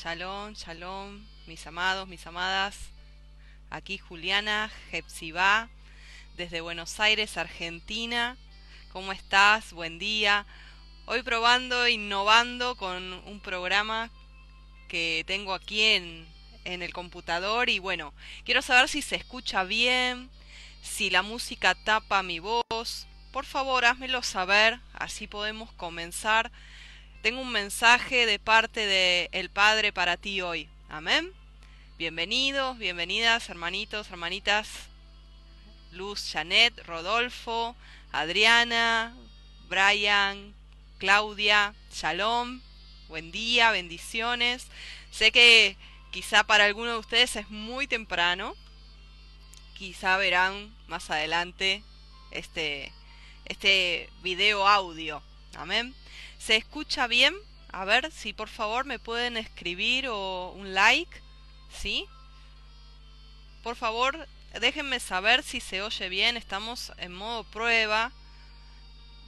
Shalom, shalom, mis amados, mis amadas. Aquí Juliana Jepsibá, desde Buenos Aires, Argentina. ¿Cómo estás? Buen día. Hoy probando, innovando con un programa que tengo aquí en, en el computador y bueno, quiero saber si se escucha bien, si la música tapa mi voz. Por favor, házmelo saber, así podemos comenzar tengo un mensaje de parte de el Padre para ti hoy. Amén. Bienvenidos, bienvenidas, hermanitos, hermanitas. Luz, Janet, Rodolfo, Adriana, Brian, Claudia, Shalom. Buen día, bendiciones. Sé que quizá para algunos de ustedes es muy temprano. Quizá verán más adelante este, este video audio. Amén. ¿Se escucha bien? A ver si por favor me pueden escribir o un like, ¿sí? Por favor, déjenme saber si se oye bien. Estamos en modo prueba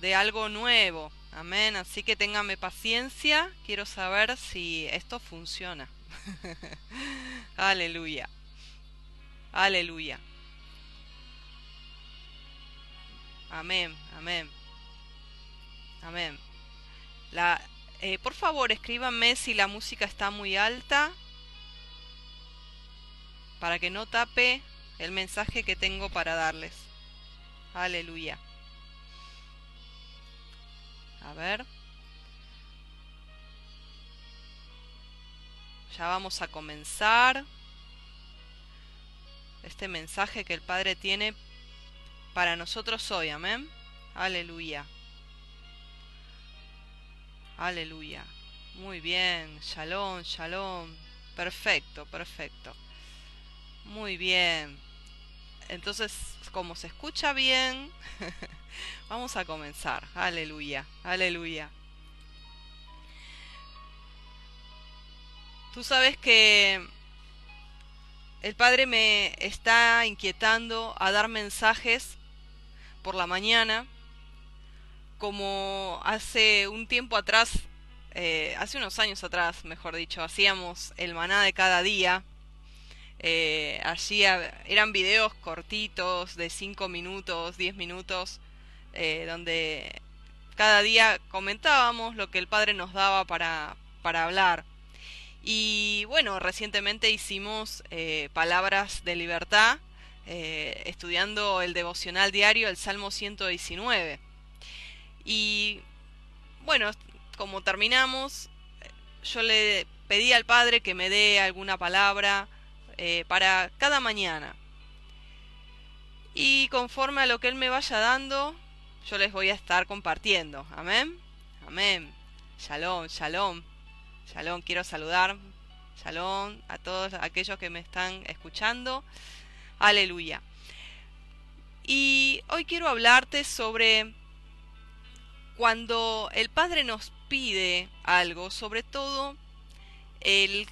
de algo nuevo. Amén. Así que ténganme paciencia. Quiero saber si esto funciona. Aleluya. Aleluya. Amén. Amén. Amén. La, eh, por favor, escríbanme si la música está muy alta para que no tape el mensaje que tengo para darles. Aleluya. A ver. Ya vamos a comenzar este mensaje que el Padre tiene para nosotros hoy. Amén. Aleluya. Aleluya. Muy bien. Shalom, shalom. Perfecto, perfecto. Muy bien. Entonces, como se escucha bien, vamos a comenzar. Aleluya, aleluya. Tú sabes que el Padre me está inquietando a dar mensajes por la mañana como hace un tiempo atrás, eh, hace unos años atrás, mejor dicho, hacíamos el maná de cada día. Eh, allí eran videos cortitos de 5 minutos, 10 minutos, eh, donde cada día comentábamos lo que el Padre nos daba para, para hablar. Y bueno, recientemente hicimos Palabras de Libertad, estudiando el devocional diario, el Salmo 119. Y bueno, como terminamos, yo le pedí al Padre que me dé alguna palabra eh, para cada mañana. Y conforme a lo que Él me vaya dando, yo les voy a estar compartiendo. Amén. Amén. Shalom, shalom. Shalom, quiero saludar. Shalom a todos aquellos que me están escuchando. Aleluya. Y hoy quiero hablarte sobre cuando el Padre nos pide algo, sobre todo el,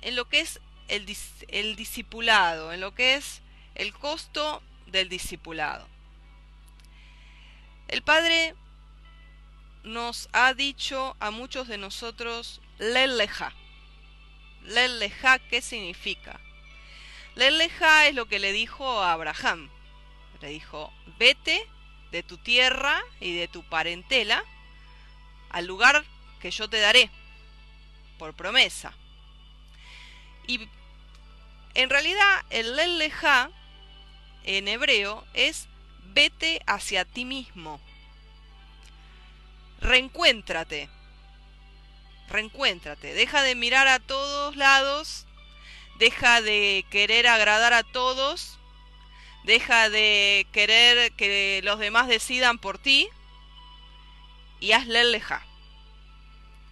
en lo que es el, el discipulado, en lo que es el costo del discipulado. El Padre nos ha dicho a muchos de nosotros, leleja. Leleja, ¿qué significa? Leleja es lo que le dijo a Abraham. Le dijo, vete de tu tierra y de tu parentela al lugar que yo te daré por promesa. Y en realidad el leleja en hebreo es vete hacia ti mismo. Reencuéntrate. Reencuéntrate. Deja de mirar a todos lados. Deja de querer agradar a todos deja de querer que los demás decidan por ti y hazle leja.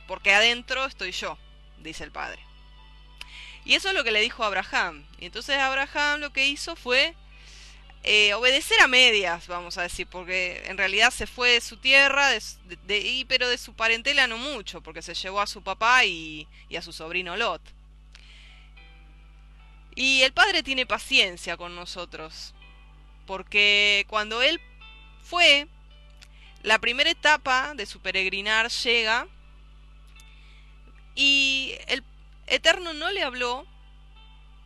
Porque adentro estoy yo, dice el padre. Y eso es lo que le dijo Abraham. Y entonces Abraham lo que hizo fue eh, obedecer a medias, vamos a decir, porque en realidad se fue de su tierra, de, pero de su parentela no mucho, porque se llevó a su papá y, y a su sobrino Lot. Y el Padre tiene paciencia con nosotros porque cuando él fue, la primera etapa de su peregrinar llega y Eterno no le habló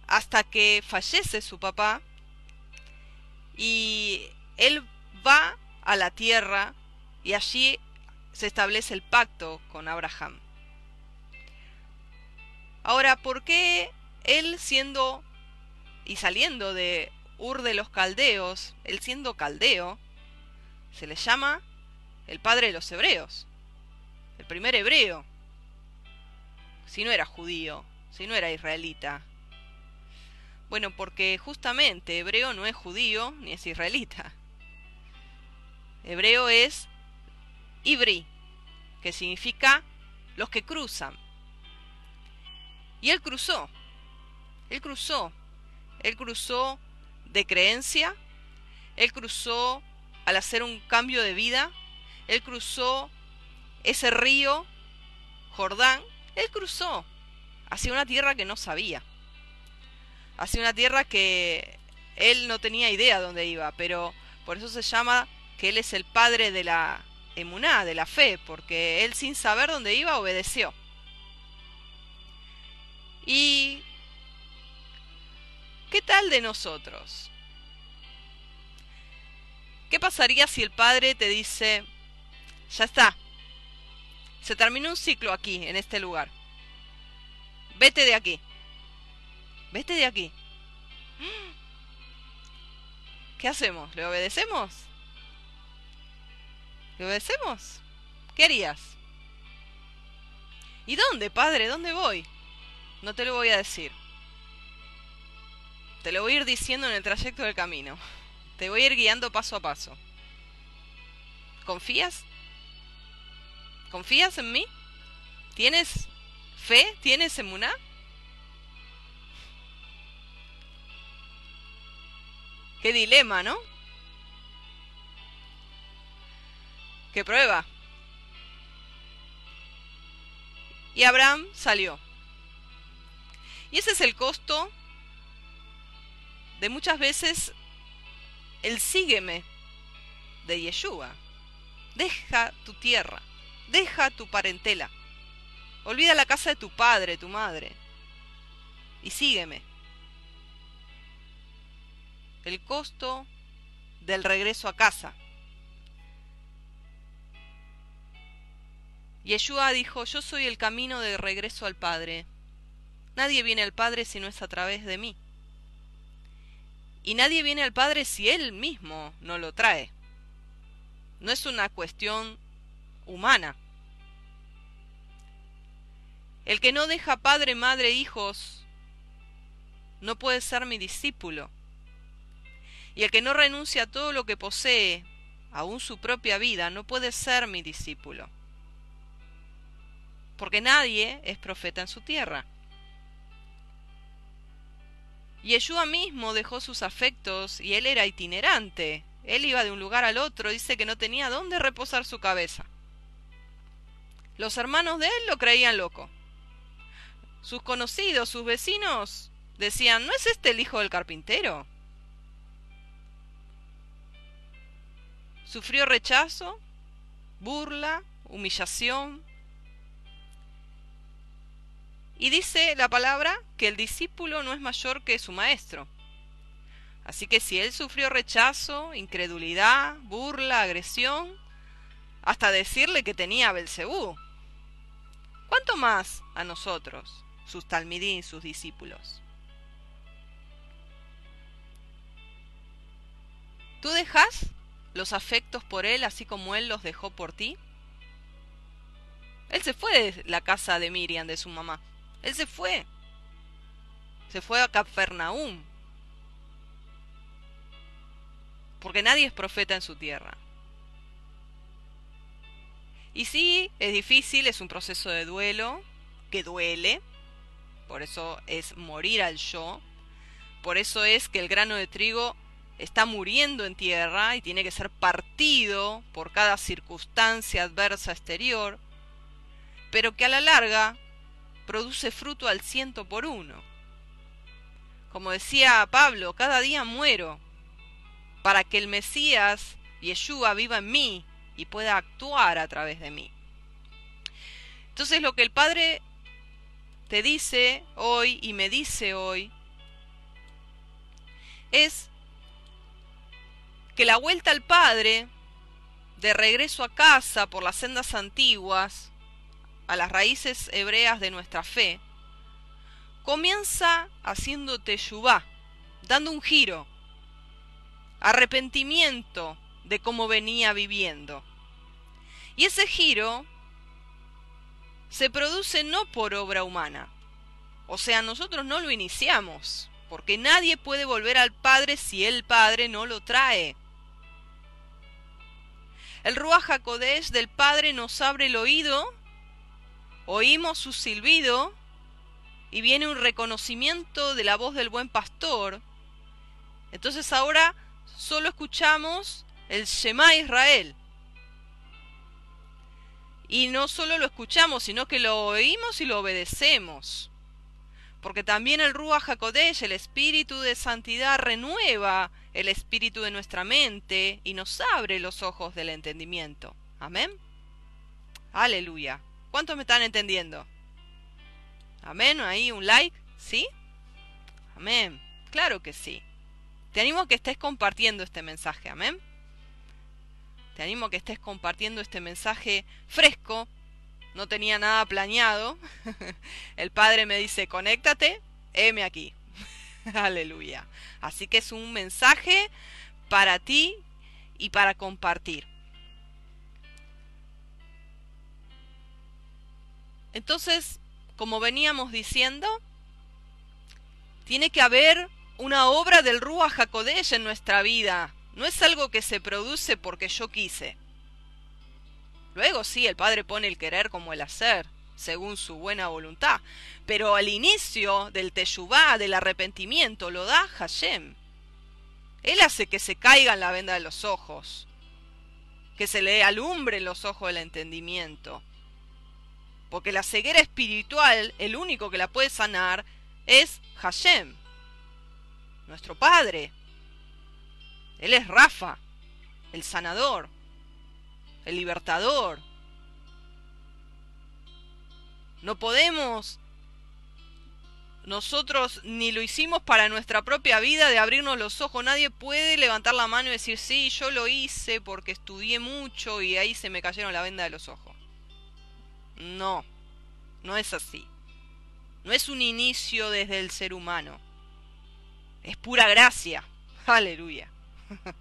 hasta que fallece su papá y él va a la tierra y allí se establece el pacto con Abraham. Ahora, ¿por qué él siendo y saliendo de Ur de los Caldeos, él siendo caldeo, se le llama el padre de los hebreos, el primer hebreo, si no era judío, si no era israelita. Bueno, porque justamente hebreo no es judío ni es israelita. Hebreo es ibri, que significa los que cruzan. Y él cruzó, él cruzó, él cruzó de creencia, él cruzó al hacer un cambio de vida, él cruzó ese río, Jordán, él cruzó hacia una tierra que no sabía, hacia una tierra que él no tenía idea dónde iba, pero por eso se llama que él es el padre de la emuná, de la fe, porque él sin saber dónde iba obedeció. ¿Y qué tal de nosotros? ¿Qué pasaría si el padre te dice, ya está, se terminó un ciclo aquí, en este lugar. Vete de aquí. Vete de aquí. ¿Qué hacemos? ¿Le obedecemos? ¿Le obedecemos? ¿Qué harías? ¿Y dónde, padre? ¿Dónde voy? No te lo voy a decir. Te lo voy a ir diciendo en el trayecto del camino. Te voy a ir guiando paso a paso. ¿Confías? ¿Confías en mí? ¿Tienes fe? ¿Tienes emuná? Qué dilema, ¿no? Qué prueba. Y Abraham salió. Y ese es el costo de muchas veces el sígueme de Yeshua. Deja tu tierra, deja tu parentela, olvida la casa de tu padre, tu madre, y sígueme. El costo del regreso a casa. Yeshua dijo, yo soy el camino de regreso al Padre. Nadie viene al Padre si no es a través de mí. Y nadie viene al Padre si Él mismo no lo trae. No es una cuestión humana. El que no deja padre, madre, hijos, no puede ser mi discípulo. Y el que no renuncia a todo lo que posee, aun su propia vida, no puede ser mi discípulo. Porque nadie es profeta en su tierra. Yeshua mismo dejó sus afectos y él era itinerante. Él iba de un lugar al otro, dice que no tenía dónde reposar su cabeza. Los hermanos de él lo creían loco. Sus conocidos, sus vecinos, decían, ¿no es este el hijo del carpintero? Sufrió rechazo, burla, humillación, y dice la palabra que el discípulo no es mayor que su maestro. Así que si él sufrió rechazo, incredulidad, burla, agresión, hasta decirle que tenía Belcebú, ¿cuánto más a nosotros, sus talmidín, sus discípulos? ¿Tú dejas los afectos por él así como él los dejó por ti? Él se fue de la casa de Miriam, de su mamá. Él se fue. Se fue a Capernaum. Porque nadie es profeta en su tierra. Y sí, es difícil, es un proceso de duelo, que duele. Por eso es morir al yo. Por eso es que el grano de trigo está muriendo en tierra y tiene que ser partido por cada circunstancia adversa exterior, pero que a la larga produce fruto al ciento por uno. Como decía Pablo, cada día muero para que el Mesías, Yeshua, viva en mí y pueda actuar a través de mí. Entonces lo que el Padre te dice hoy y me dice hoy es que la vuelta al Padre, de regreso a casa por las sendas antiguas, a las raíces hebreas de nuestra fe, comienza haciendo teshuvá, dando un giro, arrepentimiento de cómo venía viviendo. Y ese giro se produce no por obra humana. O sea, nosotros no lo iniciamos, porque nadie puede volver al Padre si el Padre no lo trae. El Ruach HaKodesh del Padre nos abre el oído, oímos su silbido y viene un reconocimiento de la voz del buen pastor. Entonces ahora solo escuchamos el Shema Israel. Y no solo lo escuchamos, sino que lo oímos y lo obedecemos. Porque también el Ruach HaKodesh, el espíritu de santidad, renueva el espíritu de nuestra mente y nos abre los ojos del entendimiento. Amén. Aleluya. ¿Cuántos me están entendiendo? Amén. Ahí un like. ¿Sí? Amén. Claro que sí. Te animo a que estés compartiendo este mensaje. Amén. Te animo a que estés compartiendo este mensaje fresco. No tenía nada planeado. El Padre me dice, conéctate, heme aquí. Aleluya. Así que es un mensaje para ti y para compartir. Entonces, como veníamos diciendo, tiene que haber una obra del Ruach en nuestra vida. No es algo que se produce porque yo quise. Luego sí, el Padre pone el querer como el hacer, según su buena voluntad. Pero al inicio del teshuvá, del arrepentimiento, lo da Hashem. Él hace que se caigan la venda de los ojos, que se le alumbre los ojos del entendimiento. Porque la ceguera espiritual, el único que la puede sanar, es Hashem, nuestro Padre. Él es Rafa, el sanador, el libertador. No podemos nosotros ni lo hicimos para nuestra propia vida de abrirnos los ojos. Nadie puede levantar la mano y decir, sí, yo lo hice porque estudié mucho y ahí se me cayeron la venda de los ojos. No, no es así. No es un inicio desde el ser humano. Es pura gracia. Aleluya.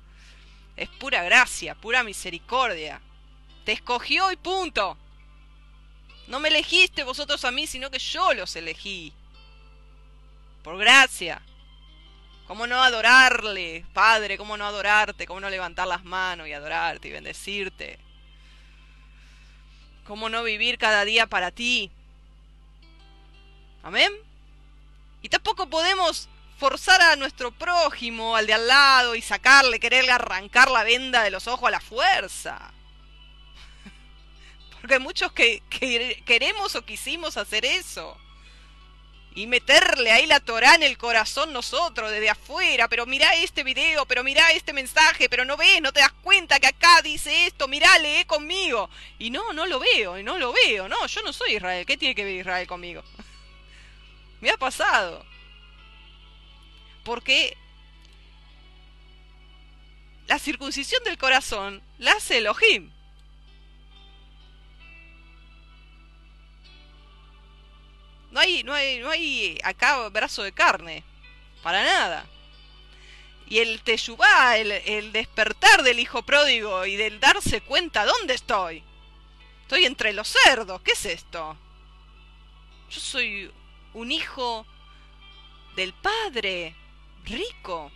Es pura gracia, pura misericordia. Te escogió y punto. No me elegiste vosotros a mí, sino que yo los elegí. Por gracia. ¿Cómo no adorarle, Padre? ¿Cómo no adorarte? ¿Cómo no levantar las manos y adorarte y bendecirte? ¿Cómo no vivir cada día para ti? Amén. Y tampoco podemos forzar a nuestro prójimo, al de al lado, y sacarle, quererle arrancar la venda de los ojos a la fuerza. Porque muchos que, queremos o quisimos hacer eso. Y meterle ahí la Torah en el corazón nosotros, desde afuera. Pero mira este video, pero mira este mensaje, pero no ves, no te das cuenta que acá dice esto, mirá, lee conmigo. Y no, no lo veo, y no lo veo. No, yo no soy Israel. ¿Qué tiene que ver Israel conmigo? Me ha pasado. Porque la circuncisión del corazón la hace Elohim. No hay, no hay, no hay acá brazo de carne. Para nada. Y el teshuvá, el, el despertar del hijo pródigo y del darse cuenta, ¿dónde estoy? Estoy entre los cerdos. ¿Qué es esto? Yo soy un hijo del Padre rico.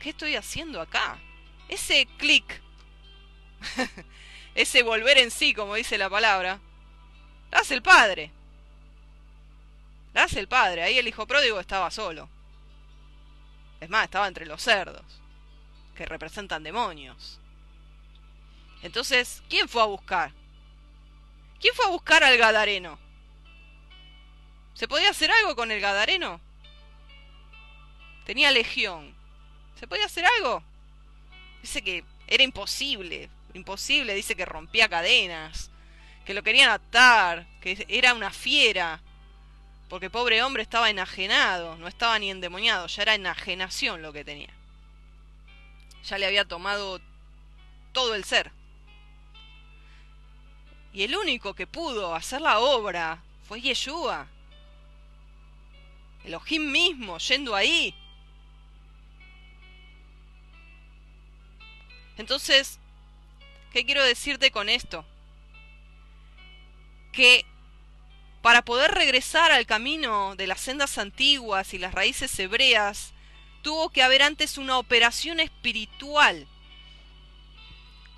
¿Qué estoy haciendo acá? Ese clic, ese volver en sí, como dice la palabra, lo hace el padre. Lo hace el padre. Ahí el hijo pródigo estaba solo. Es más, estaba entre los cerdos, que representan demonios. Entonces, ¿quién fue a buscar? ¿Quién fue a buscar al Gadareno? ¿Se podía hacer algo con el Gadareno? Tenía legión. ¿Se podía hacer algo? Dice que era imposible. Imposible, dice que rompía cadenas. que lo querían atar, que era una fiera, porque pobre hombre estaba enajenado, no estaba ni endemoniado, ya era enajenación lo que tenía. Ya le había tomado todo el ser. Y el único que pudo hacer la obra fue Yeshua. Elohim mismo, yendo ahí. Entonces, ¿qué quiero decirte con esto? Que para poder regresar al camino de las sendas antiguas y las raíces hebreas, tuvo que haber antes una operación espiritual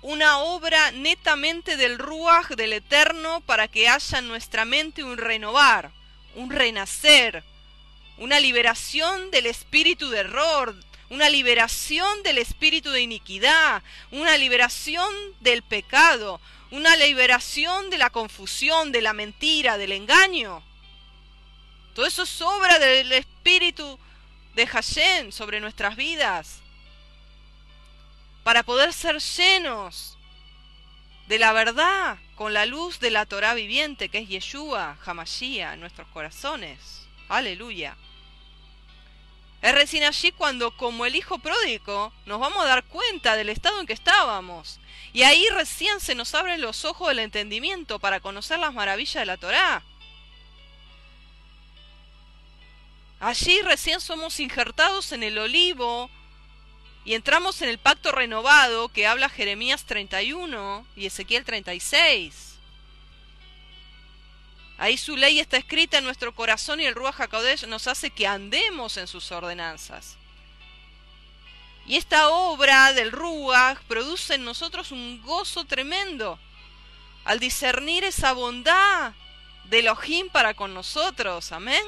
una obra netamente del Ruach del Eterno para que haya en nuestra mente un renovar, un renacer, una liberación del espíritu de error, una liberación del espíritu de iniquidad, una liberación del pecado, una liberación de la confusión, de la mentira, del engaño. Todo eso es obra del espíritu de Hashem sobre nuestras vidas para poder ser llenos de la verdad con la luz de la Torah viviente que es Yeshua, Hamashia, en nuestros corazones. Aleluya. Es recién allí cuando, como el hijo pródigo, nos vamos a dar cuenta del estado en que estábamos. Y ahí recién se nos abren los ojos del entendimiento para conocer las maravillas de la Torah. Allí recién somos injertados en el olivo y entramos en el pacto renovado que habla Jeremías 31 y Ezequiel 36. Ahí su ley está escrita en nuestro corazón y el Ruach HaKodesh nos hace que andemos en sus ordenanzas. Y esta obra del Ruach produce en nosotros un gozo tremendo al discernir esa bondad de Elohim para con nosotros. Amén.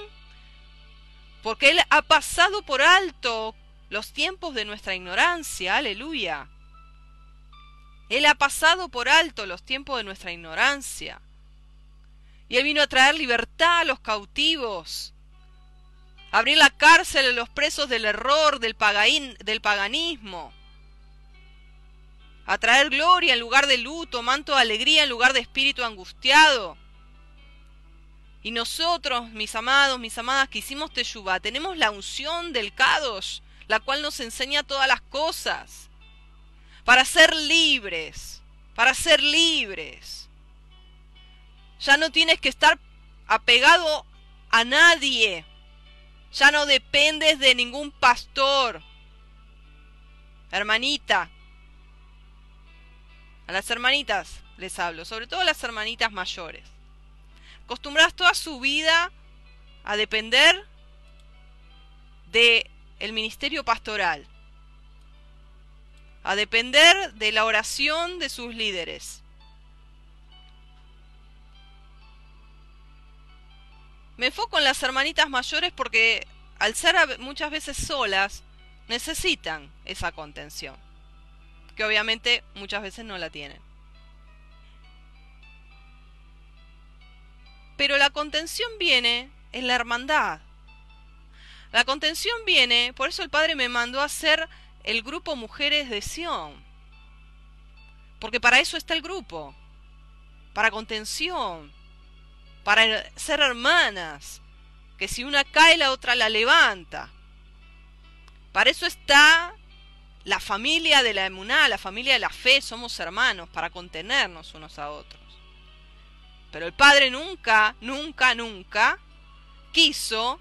Porque Él ha pasado por alto los tiempos de nuestra ignorancia, aleluya. Él ha pasado por alto los tiempos de nuestra ignorancia. Y Él vino a traer libertad a los cautivos, abrir la cárcel a los presos del error, del, del paganismo, a traer gloria en lugar de luto, manto de alegría en lugar de espíritu angustiado. Y nosotros, mis amados, mis amadas, que hicimos Teshuvah, tenemos la unción del Kadosh, la cual nos enseña todas las cosas, para ser libres, para ser libres. Ya no tienes que estar apegado a nadie, ya no dependes de ningún pastor. Hermanita, a las hermanitas les hablo, sobre todo a las hermanitas mayores. Acostumbradas toda su vida a depender de el ministerio pastoral, a depender de la oración de sus líderes. Me enfoco en las hermanitas mayores porque al ser muchas veces solas, necesitan esa contención, que obviamente muchas veces no la tienen. Pero la contención viene en la hermandad, la contención viene, por eso el Padre me mandó a hacer el grupo Mujeres de Sión. Porque para eso está el grupo. Para contención. Para ser hermanas. Que si una cae, la otra la levanta. Para eso está la familia de la emuná, la familia de la fe. Somos hermanos para contenernos unos a otros. Pero el Padre nunca, nunca, nunca quiso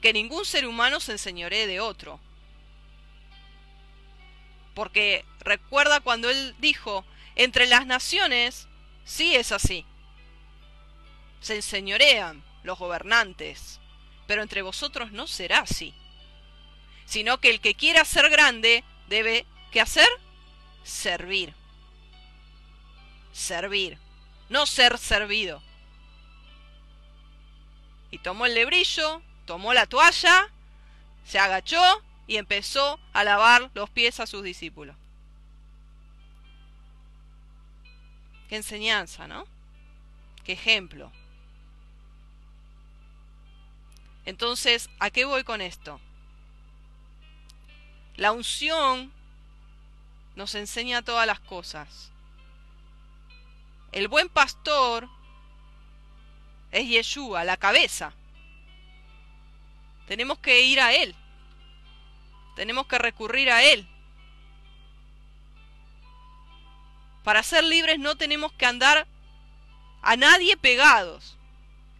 que ningún ser humano se enseñoree de otro. Porque recuerda cuando él dijo, entre las naciones, sí es así. Se enseñorean los gobernantes, pero entre vosotros no será así. Sino que el que quiera ser grande debe, ¿qué hacer? Servir. Servir, no ser servido. Y tomó el lebrillo, tomó la toalla, se agachó y empezó a lavar los pies a sus discípulos. Qué enseñanza, ¿no? Qué ejemplo. Entonces, ¿a qué voy con esto? La unción nos enseña todas las cosas. El buen pastor es Yeshua, la cabeza. Tenemos que ir a Él. Tenemos que recurrir a Él. Para ser libres no tenemos que andar a nadie pegados.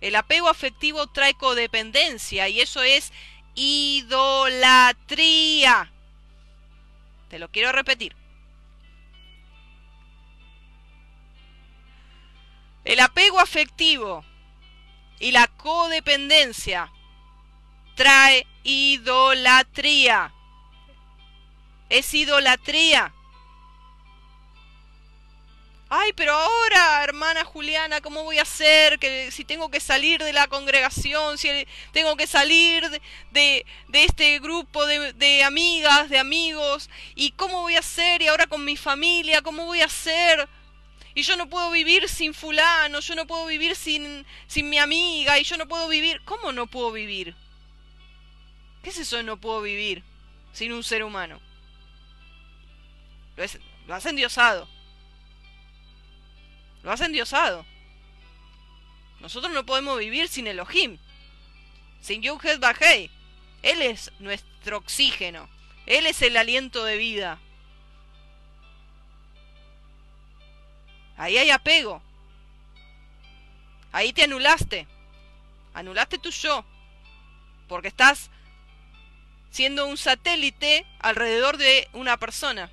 El apego afectivo trae codependencia y eso es idolatría. Te lo quiero repetir. El apego afectivo y la codependencia trae idolatría. Es idolatría. Ay, pero ahora, hermana Juliana, ¿cómo voy a hacer? Que si tengo que salir de la congregación, si tengo que salir de, de, este grupo de, de, amigas, de amigos, ¿y cómo voy a hacer? Y ahora con mi familia, ¿cómo voy a hacer? Y yo no puedo vivir sin fulano, yo no puedo vivir sin, sin mi amiga, y yo no puedo vivir. ¿Cómo no puedo vivir? ¿Qué es eso de no puedo vivir sin un ser humano? Lo, es, lo has endiosado. Lo has endiosado. Nosotros no podemos vivir sin Elohim. Sin Yuhet Bajei. Él es nuestro oxígeno. Él es el aliento de vida. Ahí hay apego. Ahí te anulaste. Anulaste tu yo. Porque estás siendo un satélite alrededor de una persona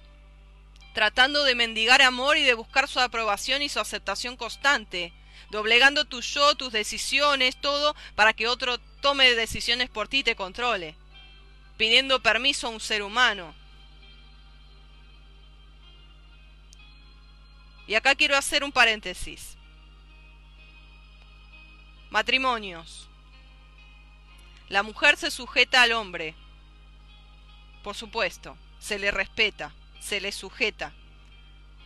tratando de mendigar amor y de buscar su aprobación y su aceptación constante, doblegando tu yo, tus decisiones, todo, para que otro tome decisiones por ti y te controle, pidiendo permiso a un ser humano. Y acá quiero hacer un paréntesis. Matrimonios. La mujer se sujeta al hombre. Por supuesto, se le respeta se le sujeta.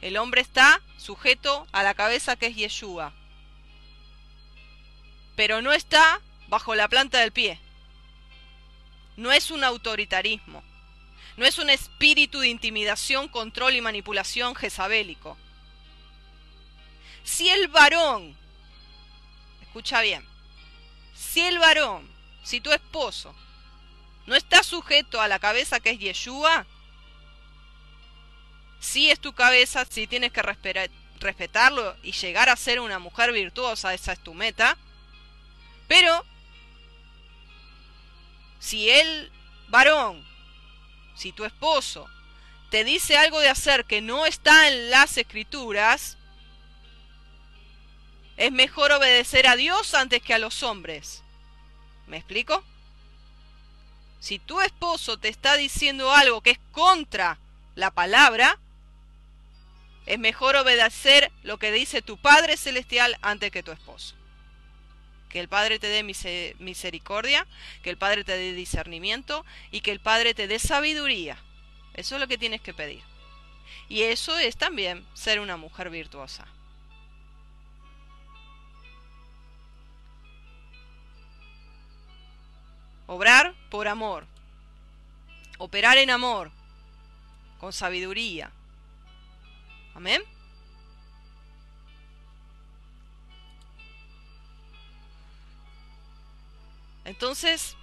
El hombre está sujeto a la cabeza que es Yeshua. Pero no está bajo la planta del pie. No es un autoritarismo. No es un espíritu de intimidación, control y manipulación jezabélico. Si el varón, escucha bien, si el varón, si tu esposo, no está sujeto a la cabeza que es Yeshua, si es tu cabeza, si tienes que respetarlo y llegar a ser una mujer virtuosa, esa es tu meta. Pero, si el varón, si tu esposo, te dice algo de hacer que no está en las escrituras, es mejor obedecer a Dios antes que a los hombres. ¿Me explico? Si tu esposo te está diciendo algo que es contra la palabra, es mejor obedecer lo que dice tu Padre Celestial antes que tu esposo. Que el Padre te dé misericordia, que el Padre te dé discernimiento y que el Padre te dé sabiduría. Eso es lo que tienes que pedir. Y eso es también ser una mujer virtuosa. Obrar por amor. Operar en amor. Con sabiduría Amén. Entonces,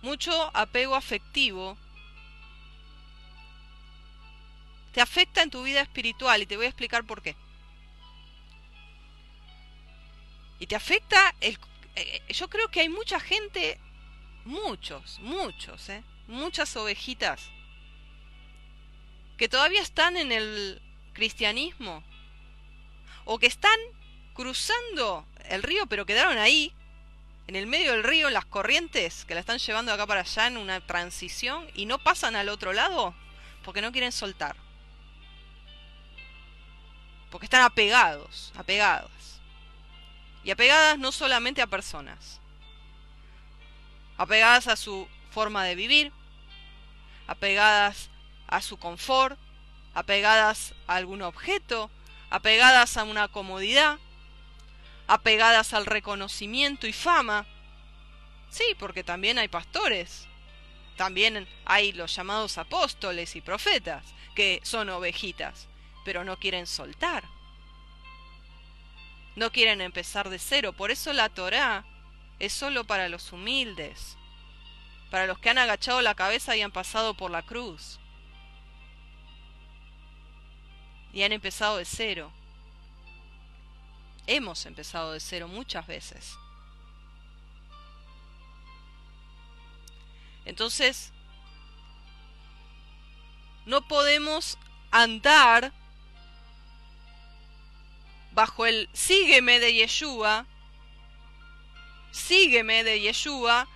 mucho apego afectivo te afecta en tu vida espiritual y te voy a explicar por qué. Y te afecta el... Eh, yo creo que hay mucha gente, muchos, muchos, ¿eh? Muchas ovejitas que todavía están en el cristianismo o que están cruzando el río pero quedaron ahí en el medio del río las corrientes que la están llevando acá para allá en una transición y no pasan al otro lado porque no quieren soltar. Porque están apegados apegadas. Y apegadas no solamente a personas apegadas a su forma de vivir, apegadas a su confort, apegadas a algún objeto, apegadas a una comodidad, apegadas al reconocimiento y fama. Sí, porque también hay pastores, también hay los llamados apóstoles y profetas, que son ovejitas. pero no quieren soltar. No quieren empezar de cero. Por eso la Torá es solo para los humildes, para los que han agachado la cabeza y han pasado por la cruz. Y han empezado de cero. Hemos empezado de cero muchas veces. Entonces, no podemos andar bajo el sígueme de Yeshua, sígueme de Yeshua,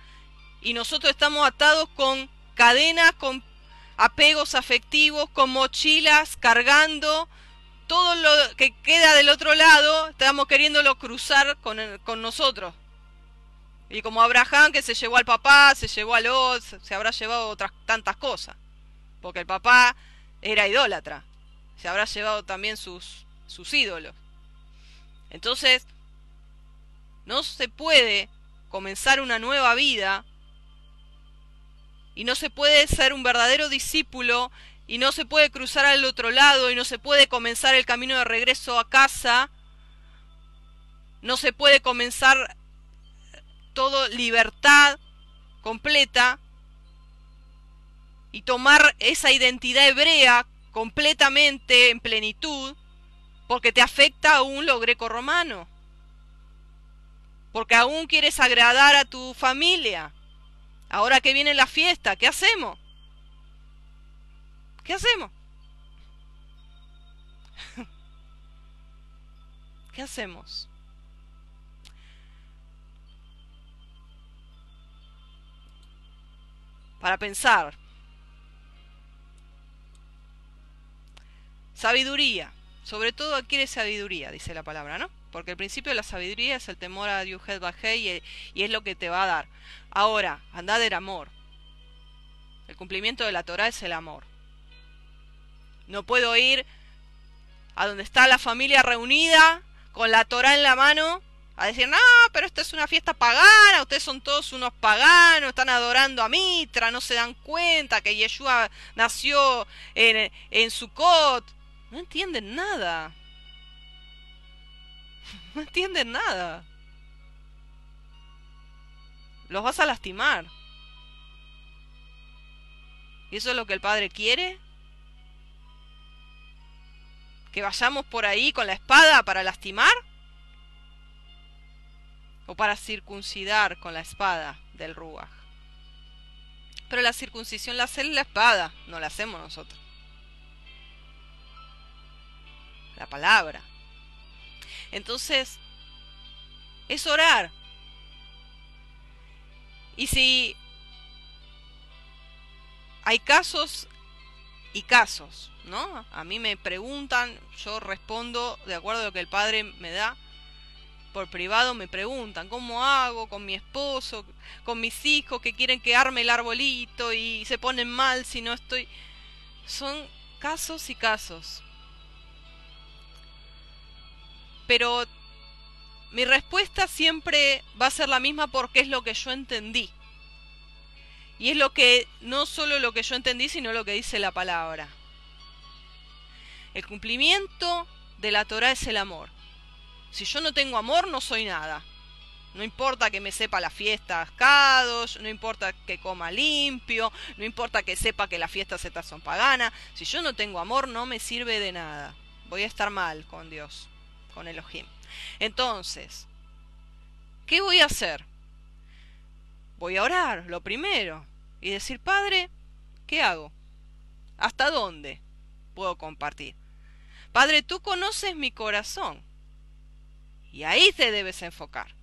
y nosotros estamos atados con cadenas, con apegos afectivos, con mochilas, cargando todo lo que queda del otro lado, estamos queriéndolo cruzar con, con nosotros. Y como Abraham que se llevó al papá, se llevó a los, se habrá llevado otras tantas cosas. Porque el papá era idólatra. Se habrá llevado también sus, sus ídolos. Entonces, no se puede comenzar una nueva vida y no se puede ser un verdadero discípulo y no se puede cruzar al otro lado y no se puede comenzar el camino de regreso a casa. No se puede comenzar todo libertad completa y tomar esa identidad hebrea completamente en plenitud, porque te afecta aún lo greco-romano, porque aún quieres agradar a tu familia. Ahora que viene la fiesta, ¿qué hacemos? ¿Qué hacemos? ¿Qué hacemos? Para pensar, Sabiduría. Sobre todo adquiere sabiduría, dice la palabra, ¿no? Porque el principio de la sabiduría es el temor a Dios y, y es lo que te va a dar. Ahora, andad el amor. El cumplimiento de la Torah es el amor. No puedo ir a donde está la familia reunida con la Torah en la mano a decir, no, pero esto es una fiesta pagana, ustedes son todos unos paganos, están adorando a Mitra, no se dan cuenta que Yeshua nació en, en Sukkot. No entienden nada. No entienden nada. Los vas a lastimar. ¿Y eso es lo que el Padre quiere? ¿Que vayamos por ahí con la espada para lastimar? ¿O para circuncidar con la espada del Ruach? Pero la circuncisión la hace la espada, no la hacemos nosotros. la palabra. Entonces, es orar. Y si hay casos y casos, ¿no? A mí me preguntan, yo respondo de acuerdo a lo que el padre me da. Por privado me preguntan, ¿cómo hago con mi esposo, con mis hijos que quieren que arme el arbolito y se ponen mal si no estoy... Son casos y casos. pero mi respuesta siempre va a ser la misma porque es lo que yo entendí. Y es lo que, no solo lo que yo entendí, sino lo que dice la palabra. El cumplimiento de la Torah es el amor. Si yo no tengo amor, no soy nada. No importa que me sepa la fiesta cascados, no importa que coma limpio, no importa que sepa que las fiestas estas son paganas. Si yo no tengo amor, no me sirve de nada. Voy a estar mal con Dios con Elohim. Entonces, ¿qué voy a hacer? Voy a orar, lo primero, y decir, Padre, ¿qué hago? ¿Hasta dónde puedo compartir? Padre, tú conoces mi corazón. Y ahí te debes enfocar.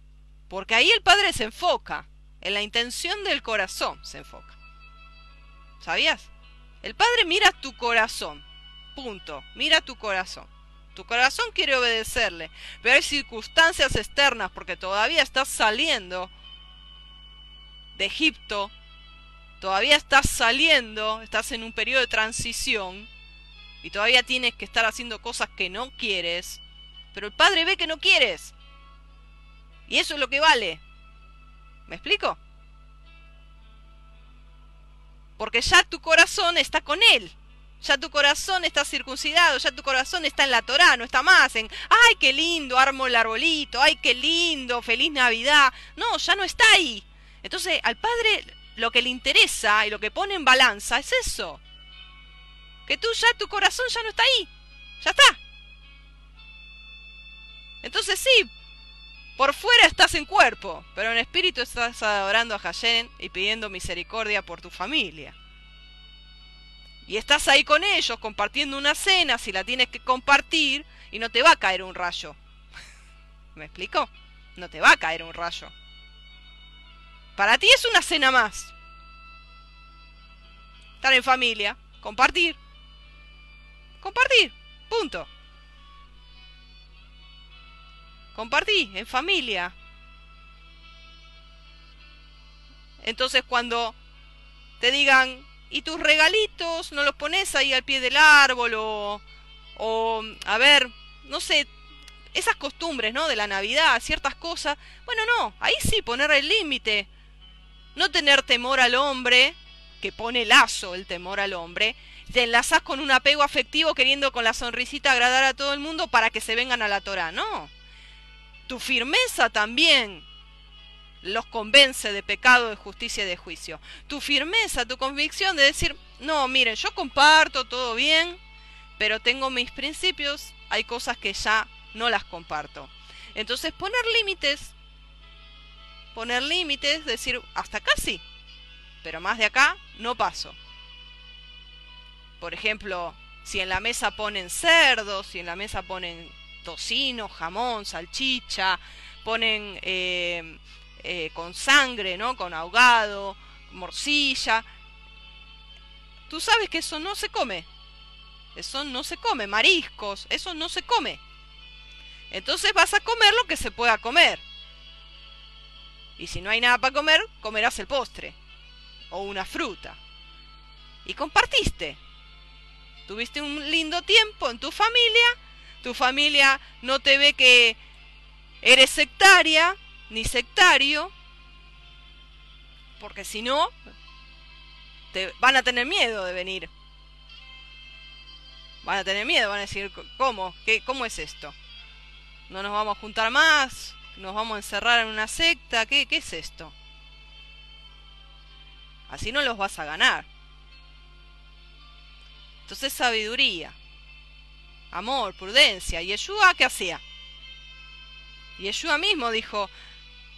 Porque ahí el Padre se enfoca. En la intención del corazón se enfoca. ¿Sabías? El Padre mira tu corazón. Punto. Mira tu corazón. Tu corazón quiere obedecerle, pero hay circunstancias externas porque todavía estás saliendo de Egipto, todavía estás saliendo, estás en un periodo de transición y todavía tienes que estar haciendo cosas que no quieres, pero el Padre ve que no quieres. Y eso es lo que vale. ¿Me explico? Porque ya tu corazón está con Él. Ya tu corazón está circuncidado, ya tu corazón está en la Torá, no está más en, ay, qué lindo, armo el arbolito, ay, qué lindo, feliz Navidad. No, ya no está ahí. Entonces, al Padre lo que le interesa y lo que pone en balanza es eso. Que tú ya, tu corazón ya no está ahí. Ya está. Entonces sí, por fuera estás en cuerpo, pero en espíritu estás adorando a Hashem y pidiendo misericordia por tu familia. Y estás ahí con ellos compartiendo una cena, si la tienes que compartir, y no te va a caer un rayo. ¿Me explico? No te va a caer un rayo. Para ti es una cena más. Estar en familia, compartir. Compartir, punto. Compartí en familia. Entonces cuando te digan, ¿y tus regalitos no los pones ahí al pie del árbol? O, a ver, no sé, esas costumbres, ¿no? De la Navidad, ciertas cosas. Bueno, no, ahí sí poner el límite. No tener temor al hombre, que pone lazo el temor al hombre. Te enlazas con un apego afectivo queriendo con la sonrisita agradar a todo el mundo para que se vengan a la Torah. No tu firmeza también los convence de pecado, de justicia y de juicio. Tu firmeza, tu convicción de decir, no, miren, yo comparto todo bien, pero tengo mis principios, hay cosas que ya no las comparto. Entonces poner límites, poner límites, decir, hasta acá sí, pero más de acá no paso. Por ejemplo, si en la mesa ponen cerdos, si en la mesa ponen tocino, jamón, salchicha, ponen eh, eh, con sangre, ¿no? Con ahogado, morcilla. Tú sabes que eso no se come. Eso no se come. Mariscos, eso no se come. Entonces vas a comer lo que se pueda comer. Y si no hay nada para comer, comerás el postre. O una fruta. Y compartiste. Tuviste un lindo tiempo en tu familia tu familia no te ve que eres sectaria ni sectario, porque si no, te van a tener miedo de venir. Van a tener miedo, van a decir, ¿cómo? ¿Qué, ¿Cómo es esto? ¿No nos vamos a juntar más? ¿Nos vamos a encerrar en una secta? ¿Qué, qué es esto? Así no los vas a ganar. Entonces sabiduría amor, prudencia. ¿Y Yeshua qué hacía? Yeshua mismo dijo,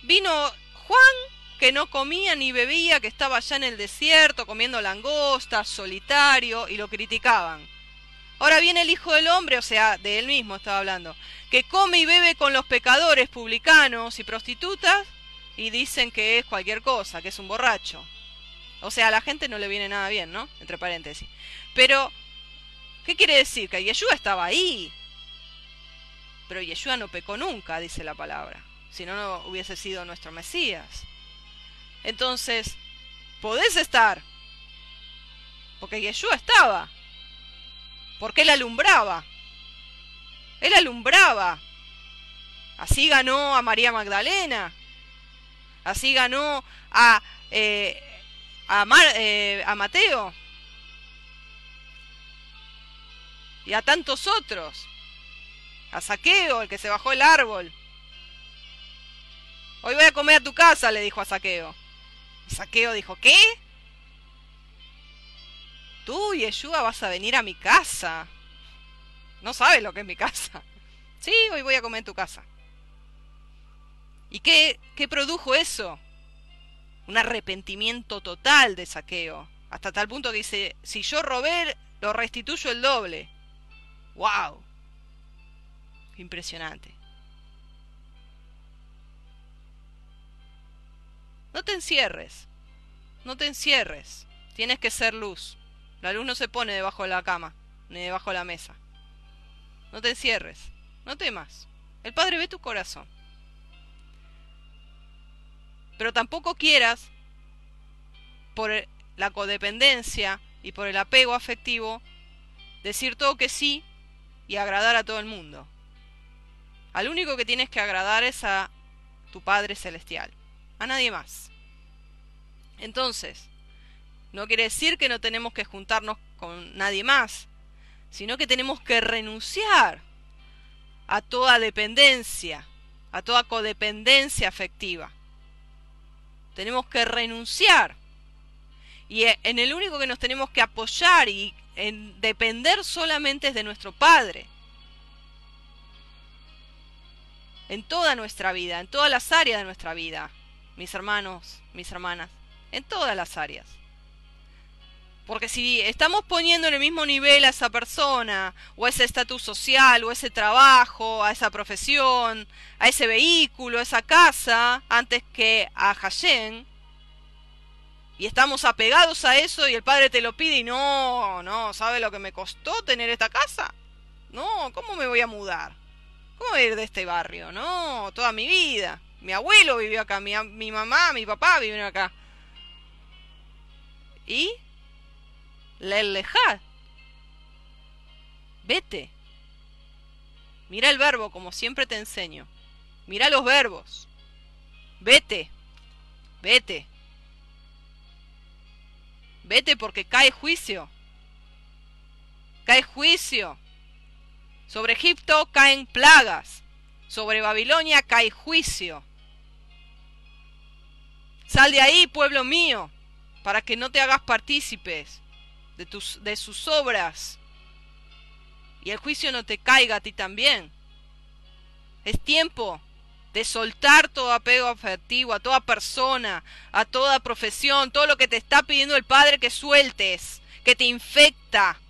vino Juan que no comía ni bebía, que estaba allá en el desierto comiendo langostas, solitario, y lo criticaban. Ahora viene el Hijo del Hombre, o sea, de él mismo estaba hablando, que come y bebe con los pecadores, publicanos y prostitutas, y dicen que es cualquier cosa, que es un borracho. O sea, a la gente no le viene nada bien, ¿no? Entre paréntesis. Pero ¿Qué quiere decir? Que Yeshua estaba ahí. Pero Yeshua no pecó nunca, dice la palabra. Si no, no hubiese sido nuestro Mesías. Entonces, podés estar. Porque Yeshua estaba. Porque él alumbraba. Él alumbraba. Así ganó a María Magdalena. Así ganó a, eh, a, eh, a Mateo. y a tantos otros. A Saqueo, el que se bajó el árbol. Hoy voy a comer a tu casa, le dijo a Saqueo. Y Saqueo dijo, ¿qué? Tú, Yeshua, vas a venir a mi casa. No sabes lo que es mi casa. Sí, hoy voy a comer en tu casa. ¿Y qué, qué produjo eso? Un arrepentimiento total de saqueo. Hasta tal punto que dice, si yo robé, lo restituyo el doble. ¡Wow! Impresionante. No te encierres. No te encierres. Tienes que ser luz. La luz no se pone debajo de la cama, ni debajo de la mesa. No te encierres. No temas. El Padre ve tu corazón. Pero tampoco quieras, por la codependencia y por el apego afectivo, decir todo que sí y agradar a todo el mundo. Al único que tienes que agradar es a tu Padre Celestial, a nadie más. Entonces, no quiere decir que no tenemos que juntarnos con nadie más, sino que tenemos que renunciar a toda dependencia, a toda codependencia afectiva. Tenemos que renunciar. Y e, en el único que nos tenemos que apoyar y en depender solamente es de nuestro Padre. En toda nuestra vida, en todas las áreas de nuestra vida, mis hermanos, mis hermanas, en todas las áreas. Porque si estamos poniendo en el mismo nivel a esa persona, o a ese estatus social, o a ese trabajo, a esa profesión, a ese vehículo, a esa casa, antes que a Hashem, y estamos apegados a eso y el padre te lo pide y no, no, ¿sabe lo que me costó tener esta casa? No, ¿cómo me voy a mudar? ¿Cómo voy a ir de este barrio? No, toda mi vida. Mi abuelo vivió acá, mi, mi mamá, mi papá vivieron acá. ¿Y? Lelejad. Vete. Mira el verbo como siempre te enseño. Mira los verbos. Vete. Vete. Vete porque cae juicio. Cae juicio. Sobre Egipto caen plagas. Sobre Babilonia cae juicio. Sal de ahí, pueblo mío, para que no te hagas partícipes de, tus, de sus obras y el juicio no te caiga a ti también. Es tiempo de soltar todo apego afectivo a toda persona, a toda profesión, todo lo que te está pidiendo el Padre que sueltes, que te infecta,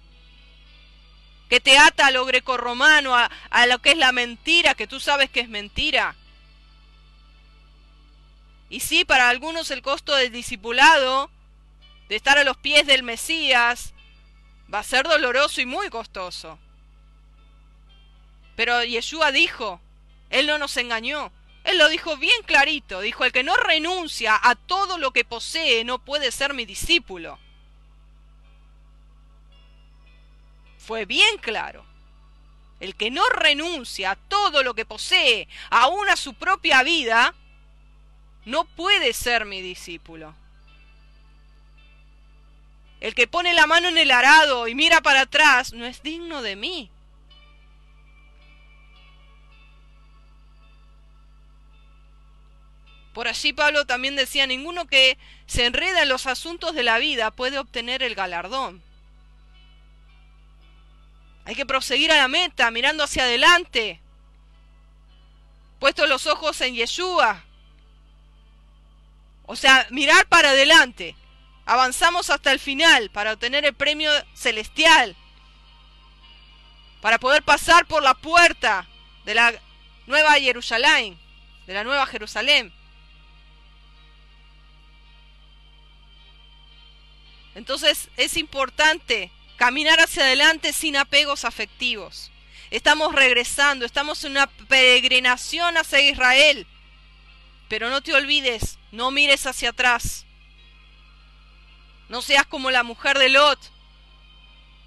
que te ata a lo grecorromano, a, a lo que es la mentira, que tú sabes que es mentira. Y sí, para algunos el costo del discipulado de estar a los pies del Mesías, va a ser doloroso y muy costoso. Pero Yeshua dijo, Él no nos engañó, Él lo dijo bien clarito, dijo, el que no renuncia a todo lo que posee no puede ser mi discípulo. Fue bien claro. El que no renuncia a todo lo que posee, aún a su propia vida, no puede ser mi discípulo. El que pone la mano en el arado y mira para atrás no es digno de mí. Por allí Pablo también decía, ninguno que se enreda en los asuntos de la vida puede obtener el galardón. Hay que proseguir a la meta, mirando hacia adelante, puestos los ojos en Yeshua. O sea, mirar para adelante avanzamos hasta el final para obtener el premio celestial, para poder pasar por la puerta de la nueva Jerusalén, de la nueva Jerusalén. Entonces es importante caminar hacia adelante sin apegos afectivos. Estamos regresando, estamos en una peregrinación hacia Israel. Pero no te olvides, no mires hacia atrás. No seas como la mujer de Lot,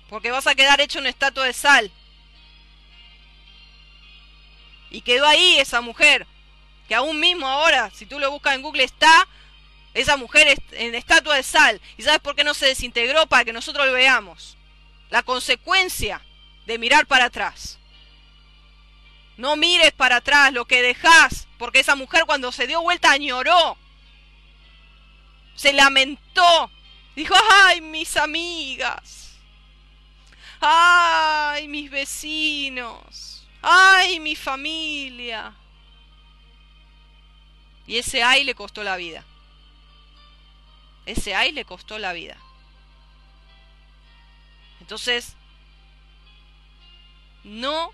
porque vas a quedar hecho una estatua de sal. Y quedó ahí esa mujer, que aún mismo ahora, si tú lo buscas en Google, está esa mujer en estatua de sal. ¿Y sabes por qué no se desintegró? Para que nosotros lo veamos. La consecuencia de mirar para atrás. No mires para atrás lo que dejas, porque esa mujer cuando se dio vuelta añoró, se lamentó Dijo, ay, mis amigas. Ay, mis vecinos. Ay, mi familia. Y ese ay le costó la vida. Ese ay le costó la vida. Entonces, no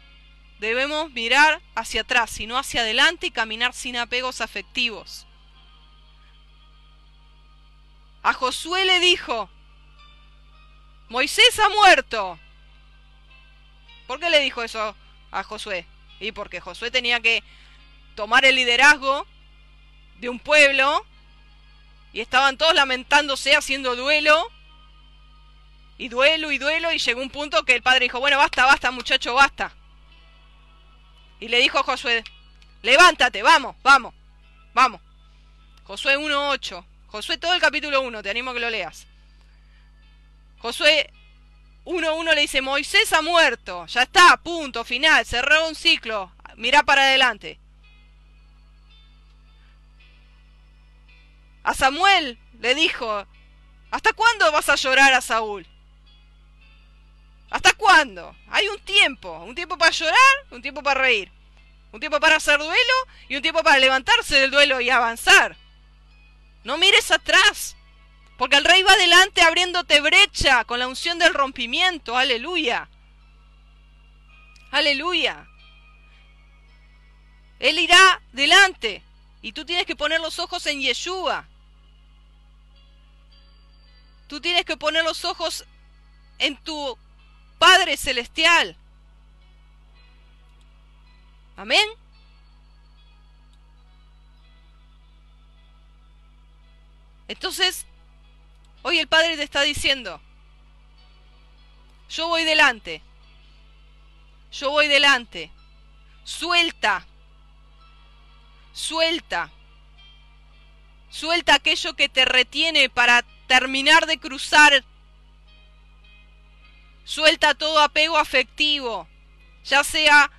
debemos mirar hacia atrás, sino hacia adelante y caminar sin apegos afectivos. A Josué le dijo, Moisés ha muerto. ¿Por qué le dijo eso a Josué? Y porque Josué tenía que tomar el liderazgo de un pueblo y estaban todos lamentándose, haciendo duelo. Y duelo y duelo y llegó un punto que el padre dijo, bueno, basta, basta muchacho, basta. Y le dijo a Josué, levántate, vamos, vamos, vamos. Josué 1.8. Josué, todo el capítulo 1, te animo a que lo leas. Josué uno a uno le dice, Moisés ha muerto, ya está, punto, final, cerró un ciclo, mira para adelante. A Samuel le dijo, ¿hasta cuándo vas a llorar a Saúl? ¿Hasta cuándo? Hay un tiempo, un tiempo para llorar, un tiempo para reír, un tiempo para hacer duelo y un tiempo para levantarse del duelo y avanzar. No mires atrás, porque el rey va adelante abriéndote brecha con la unción del rompimiento, aleluya. Aleluya. Él irá delante y tú tienes que poner los ojos en Yeshua. Tú tienes que poner los ojos en tu Padre Celestial. Amén. Entonces, hoy el Padre te está diciendo, yo voy delante, yo voy delante, suelta, suelta, suelta aquello que te retiene para terminar de cruzar. Suelta todo apego afectivo, ya sea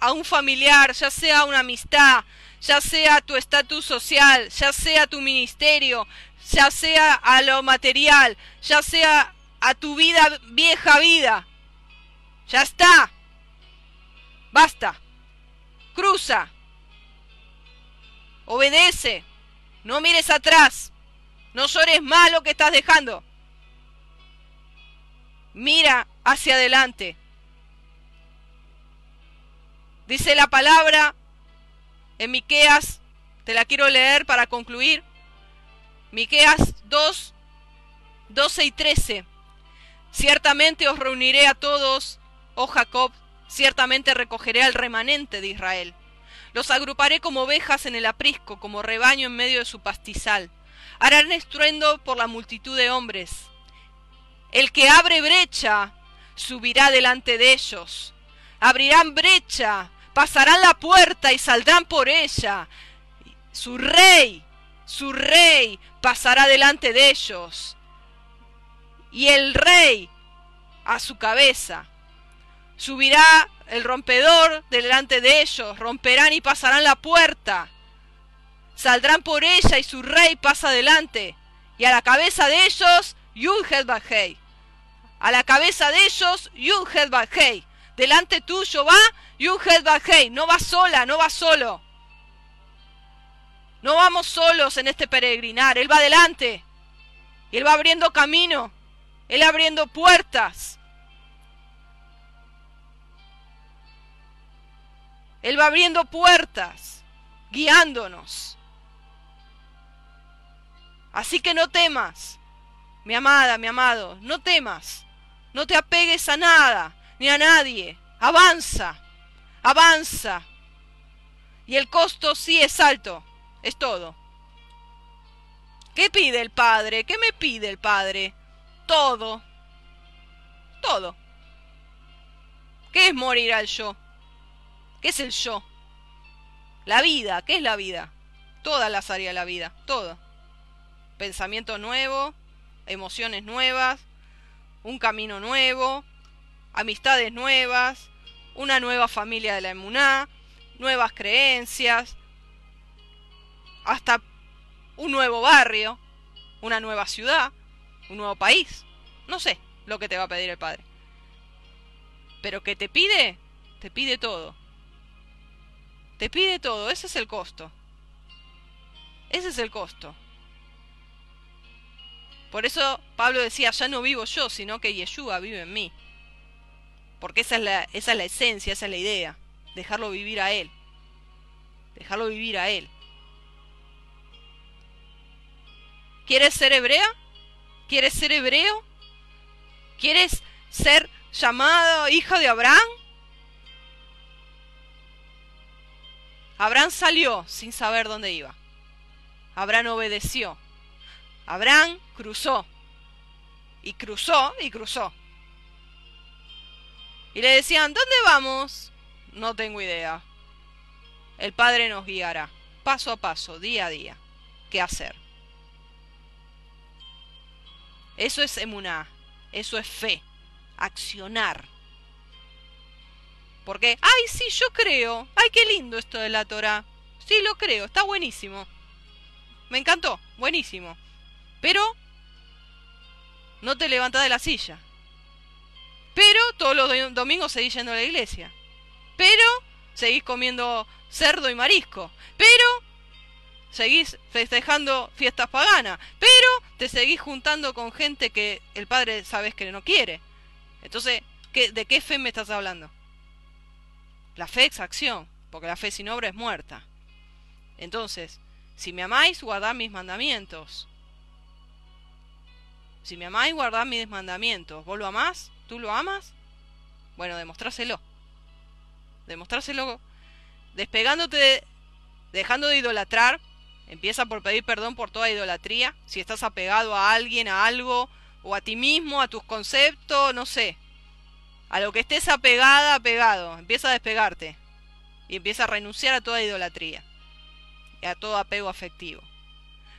a un familiar, ya sea una amistad, ya sea tu estatus social, ya sea tu ministerio, ya sea a lo material, ya sea a tu vida, vieja vida. Ya está. Basta. Cruza. Obedece. No mires atrás. No llores más lo que estás dejando. Mira hacia adelante. Dice la palabra en Miqueas, te la quiero leer para concluir. Miqueas 2, 12 y 13. Ciertamente os reuniré a todos, oh Jacob, ciertamente recogeré al remanente de Israel. Los agruparé como ovejas en el aprisco, como rebaño en medio de su pastizal. Harán estruendo por la multitud de hombres. El que abre brecha subirá delante de ellos. Abrirán brecha, pasarán la puerta y saldrán por ella. Su rey, su rey pasará delante de ellos. Y el rey a su cabeza. Subirá el rompedor delante de ellos, romperán y pasarán la puerta. Saldrán por ella y su rey pasa delante. Y a la cabeza de ellos, Yud a la cabeza de ellos, Yudhed Bajei. Delante tuyo va Yudhed Bajei. No va sola, no va solo. No vamos solos en este peregrinar. Él va adelante. Él va abriendo camino. Él abriendo puertas. Él va abriendo puertas, guiándonos. Así que no temas, mi amada, mi amado, no temas. No te apegues a nada, ni a nadie. Avanza, avanza. Y el costo sí es alto, es todo. ¿Qué pide el Padre? ¿Qué me pide el Padre? Todo. Todo. ¿Qué es morir al yo? ¿Qué es el yo? La vida, ¿qué es la vida? Todas las áreas de la vida, todo. Pensamiento nuevo, emociones nuevas, un camino nuevo, amistades nuevas, una nueva familia de la emuná, nuevas creencias, hasta un nuevo barrio, una nueva ciudad, un nuevo país. No sé lo que te va a pedir el Padre. Pero que te pide, te pide todo. Te pide todo, ese es el costo. Ese es el costo. Por eso Pablo decía, ya no vivo yo, sino que Yeshua vive en mí. Porque esa es la, esa es la esencia, esa es la idea. Dejarlo vivir a Él. Dejarlo vivir a Él. ¿Quieres ser hebrea? ¿Quieres ser hebreo? ¿Quieres ser llamado hija de Abraham? Abraham salió sin saber dónde iba. Abraham obedeció. Abraham cruzó. Y cruzó y cruzó. Y le decían, ¿dónde vamos? No tengo idea. El Padre nos guiará, paso a paso, día a día, qué hacer. Eso es emuná, eso es fe. accionar. Porque, ay, sí, yo creo. Ay, qué lindo esto de la Torah. Sí, lo creo, está buenísimo. Me encantó, buenísimo. Pero no te levantas de la silla. Pero todos los domingos seguís yendo a la iglesia. Pero seguís comiendo cerdo y marisco. Pero seguís festejando fiestas paganas. Pero te seguís juntando con gente que el padre sabes que no quiere. Entonces, ¿de qué fe me estás hablando? La fe es acción, porque la fe sin obra es muerta. Entonces, si me amáis, guardad mis mandamientos. Si me amáis, guardad mis mandamientos. ¿Vos lo amás? ¿Tú lo amas? Bueno, demostrárselo. Demostrárselo despegándote, de, dejando de idolatrar. Empieza por pedir perdón por toda idolatría. Si estás apegado a alguien, a algo, o a ti mismo, a tus conceptos, no sé. A lo que estés apegada, apegado. Empieza a despegarte. Y empieza a renunciar a toda idolatría a todo apego afectivo.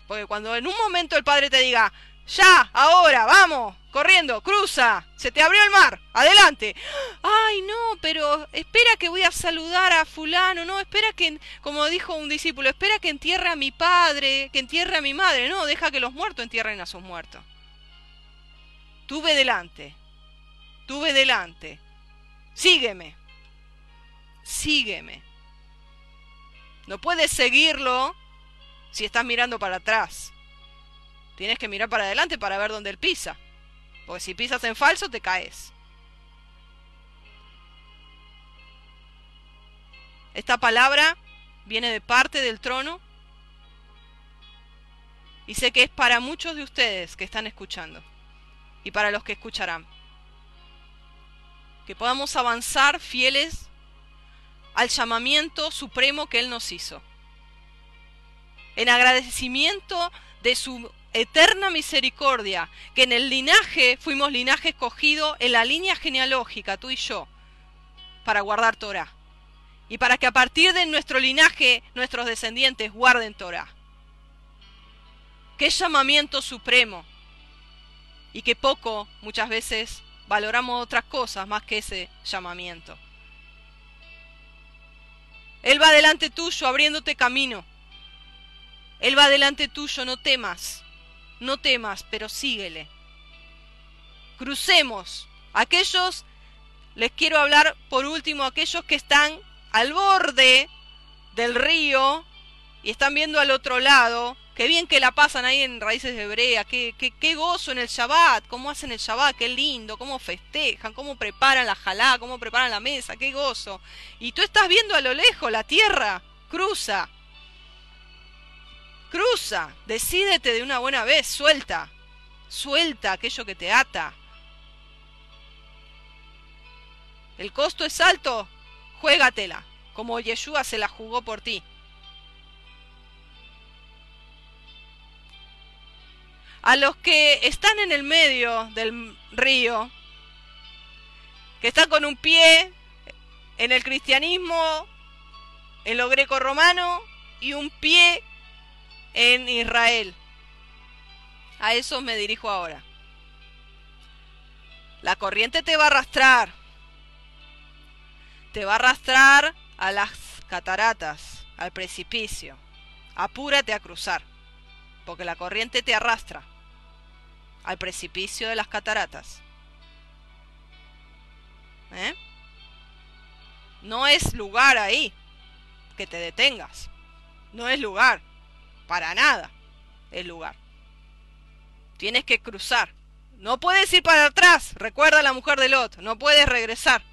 Porque cuando en un momento el padre te diga, ya, ahora, vamos, corriendo, cruza, se te abrió el mar, adelante. Ay, no, pero espera que voy a saludar a fulano, no, espera que, como dijo un discípulo, espera que entierre a mi padre, que entierre a mi madre, no, deja que los muertos entierren a sus muertos. Tuve delante, tuve delante, sígueme, sígueme. No puedes seguirlo si estás mirando para atrás. Tienes que mirar para adelante para ver dónde él pisa. Porque si pisas en falso te caes. Esta palabra viene de parte del trono y sé que es para muchos de ustedes que están escuchando y para los que escucharán. Que podamos avanzar fieles al llamamiento supremo que Él nos hizo. En agradecimiento de su eterna misericordia, que en el linaje fuimos linaje escogido en la línea genealógica, tú y yo, para guardar Torah. Y para que a partir de nuestro linaje nuestros descendientes guarden Torah. Qué llamamiento supremo. Y que poco, muchas veces, valoramos otras cosas más que ese llamamiento. Él va delante tuyo abriéndote camino. Él va delante tuyo, no temas. No temas, pero síguele. Crucemos. Aquellos, les quiero hablar por último, aquellos que están al borde del río y están viendo al otro lado, Qué bien que la pasan ahí en Raíces de Hebrea, qué, qué, gozo en el Shabbat, cómo hacen el Shabbat, qué lindo, cómo festejan, cómo preparan la jalá, cómo preparan la mesa, qué gozo. Y tú estás viendo a lo lejos la tierra, cruza, cruza, decídete de una buena vez, suelta, suelta aquello que te ata. El costo es alto, juégatela, como Yeshua se la jugó por ti. a los que están en el medio del río, que están con un pie en el cristianismo, en lo greco-romano, y un pie en Israel. A eso me dirijo ahora. La corriente te va a arrastrar. Te va a arrastrar a las cataratas, al precipicio. Apúrate a cruzar porque la corriente te arrastra al precipicio de las cataratas. ¿Eh? No es lugar ahí que te detengas. No es lugar. Para nada es lugar. Tienes que cruzar. No puedes ir para atrás. Recuerda a la mujer de Lot. No puedes regresar.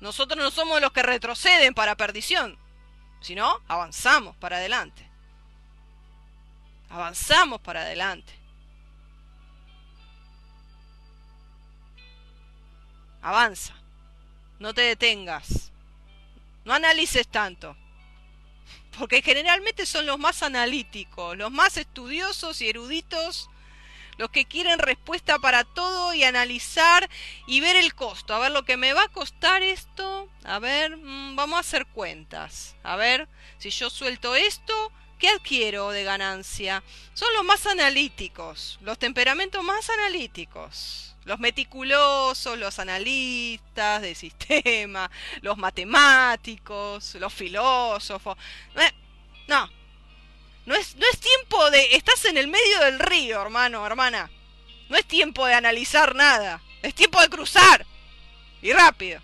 Nosotros no somos los que retroceden para perdición, sino avanzamos para adelante. Avanzamos para adelante. Avanza. No te detengas. No analices tanto. Porque generalmente son los más analíticos, los más estudiosos y eruditos, los que quieren respuesta para todo y analizar y ver el costo. A ver lo que me va a costar esto. A ver, mm, vamos a hacer cuentas. A ver, si yo suelto esto, ¿qué adquiero de ganancia? Son los más analíticos, los temperamentos más analíticos. Los meticulosos, los analistas de sistema, los matemáticos, los filósofos. Eh, no, no es, no es tiempo de... Estás en el medio del río, hermano, hermana. No es tiempo de analizar nada. Es tiempo de cruzar. Y rápido.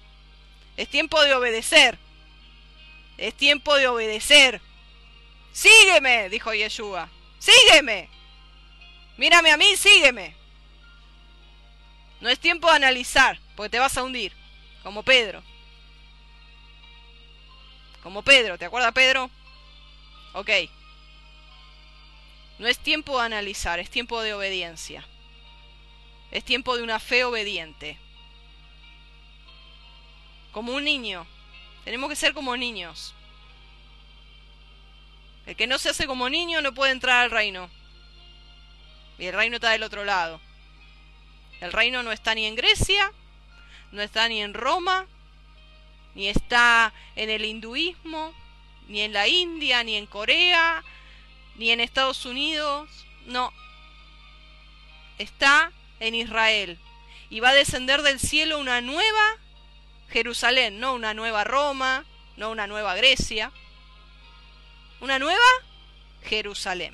Es tiempo de obedecer. Es tiempo de obedecer. Sígueme, dijo Yeshua. Sígueme. Mírame a mí, sígueme. No es tiempo de analizar, porque te vas a hundir. Como Pedro. Como Pedro, ¿te acuerdas Pedro? Ok. No es tiempo de analizar, es tiempo de obediencia. Es tiempo de una fe obediente. Como un niño. Tenemos que ser como niños. El que no se hace como niño no puede entrar al reino. Y el reino está del otro lado. El reino no está ni en Grecia, no está ni en Roma, ni está en el hinduismo, ni en la India, ni en Corea, ni en Estados Unidos. No. Está en Israel. Y va a descender del cielo una nueva Jerusalén, no una nueva Roma, no una nueva Grecia, una nueva Jerusalén.